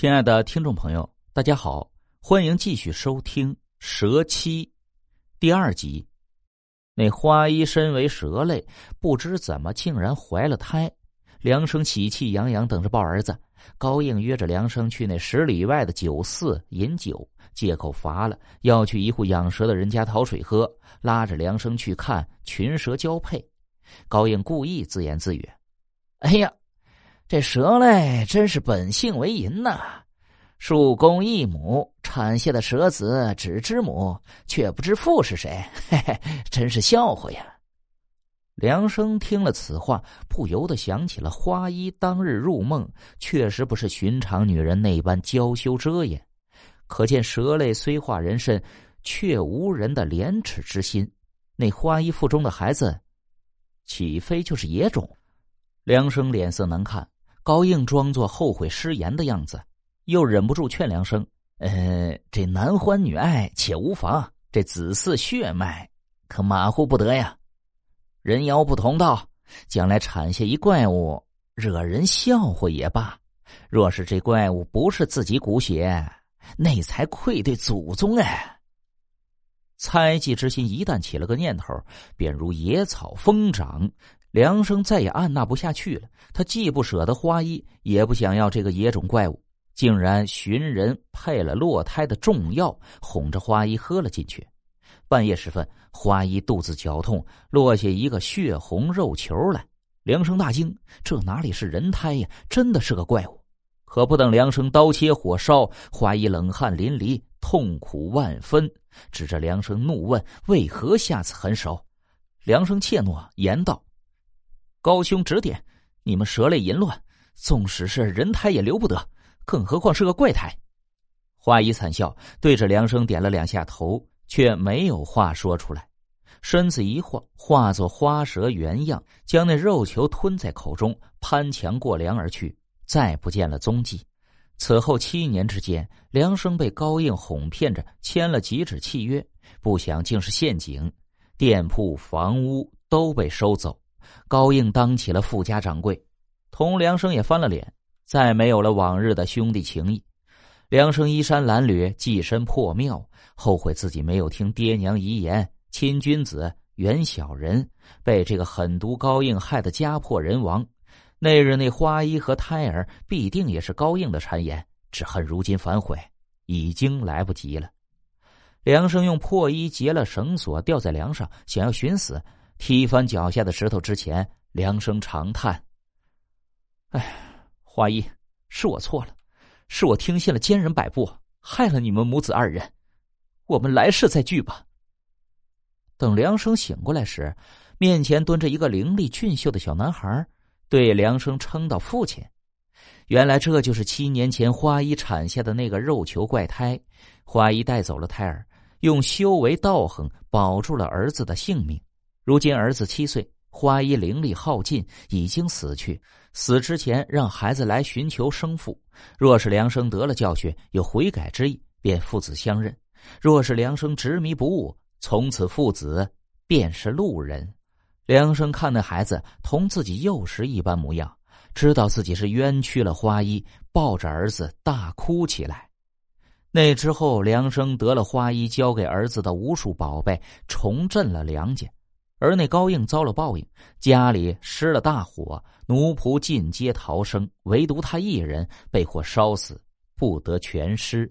亲爱的听众朋友，大家好，欢迎继续收听《蛇妻》第二集。那花衣身为蛇类，不知怎么竟然怀了胎。梁生喜气洋洋，等着抱儿子。高应约着梁生去那十里外的酒肆饮酒，借口乏了，要去一户养蛇的人家讨水喝，拉着梁生去看群蛇交配。高应故意自言自语：“哎呀！”这蛇类真是本性为淫呐！树公一母产下的蛇子只知母，却不知父是谁，嘿嘿，真是笑话呀！梁生听了此话，不由得想起了花衣当日入梦，确实不是寻常女人那般娇羞遮掩，可见蛇类虽化人身，却无人的廉耻之心。那花衣腹中的孩子，岂非就是野种？梁生脸色难看。高应装作后悔失言的样子，又忍不住劝梁生：“呃，这男欢女爱且无妨，这子嗣血脉可马虎不得呀。人妖不同道，将来产下一怪物，惹人笑话也罢。若是这怪物不是自己骨血，那才愧对祖宗哎。”猜忌之心一旦起了个念头，便如野草疯长。梁生再也按捺不下去了，他既不舍得花衣，也不想要这个野种怪物，竟然寻人配了落胎的重药，哄着花衣喝了进去。半夜时分，花衣肚子绞痛，落下一个血红肉球来。梁生大惊，这哪里是人胎呀？真的是个怪物！可不等梁生刀切火烧，花衣冷汗淋漓，痛苦万分，指着梁生怒问：“为何下此狠手？”梁生怯懦，言道。高兄指点，你们蛇类淫乱，纵使是人胎也留不得，更何况是个怪胎。花衣惨笑，对着梁生点了两下头，却没有话说出来。身子一晃，化作花蛇原样，将那肉球吞在口中，攀墙过梁而去，再不见了踪迹。此后七年之间，梁生被高应哄骗着签了几纸契约，不想竟是陷阱，店铺、房屋都被收走。高应当起了富家掌柜，同梁生也翻了脸，再没有了往日的兄弟情谊。梁生衣衫褴褛，寄身破庙，后悔自己没有听爹娘遗言，亲君子远小人，被这个狠毒高应害得家破人亡。那日那花衣和胎儿必定也是高应的谗言，只恨如今反悔已经来不及了。梁生用破衣结了绳索，吊在梁上，想要寻死。踢翻脚下的石头之前，梁生长叹：“哎，花衣，是我错了，是我听信了奸人摆布，害了你们母子二人。我们来世再聚吧。”等梁生醒过来时，面前蹲着一个伶俐俊秀的小男孩，对梁生称道：“父亲。”原来这就是七年前花衣产下的那个肉球怪胎。花衣带走了胎儿，用修为道行保住了儿子的性命。如今儿子七岁，花衣灵力耗尽，已经死去。死之前让孩子来寻求生父，若是梁生得了教训，有悔改之意，便父子相认；若是梁生执迷不悟，从此父子便是路人。梁生看那孩子同自己幼时一般模样，知道自己是冤屈了花衣，抱着儿子大哭起来。那之后，梁生得了花衣交给儿子的无数宝贝，重振了梁家。而那高应遭了报应，家里失了大火，奴仆尽皆逃生，唯独他一人被火烧死，不得全尸。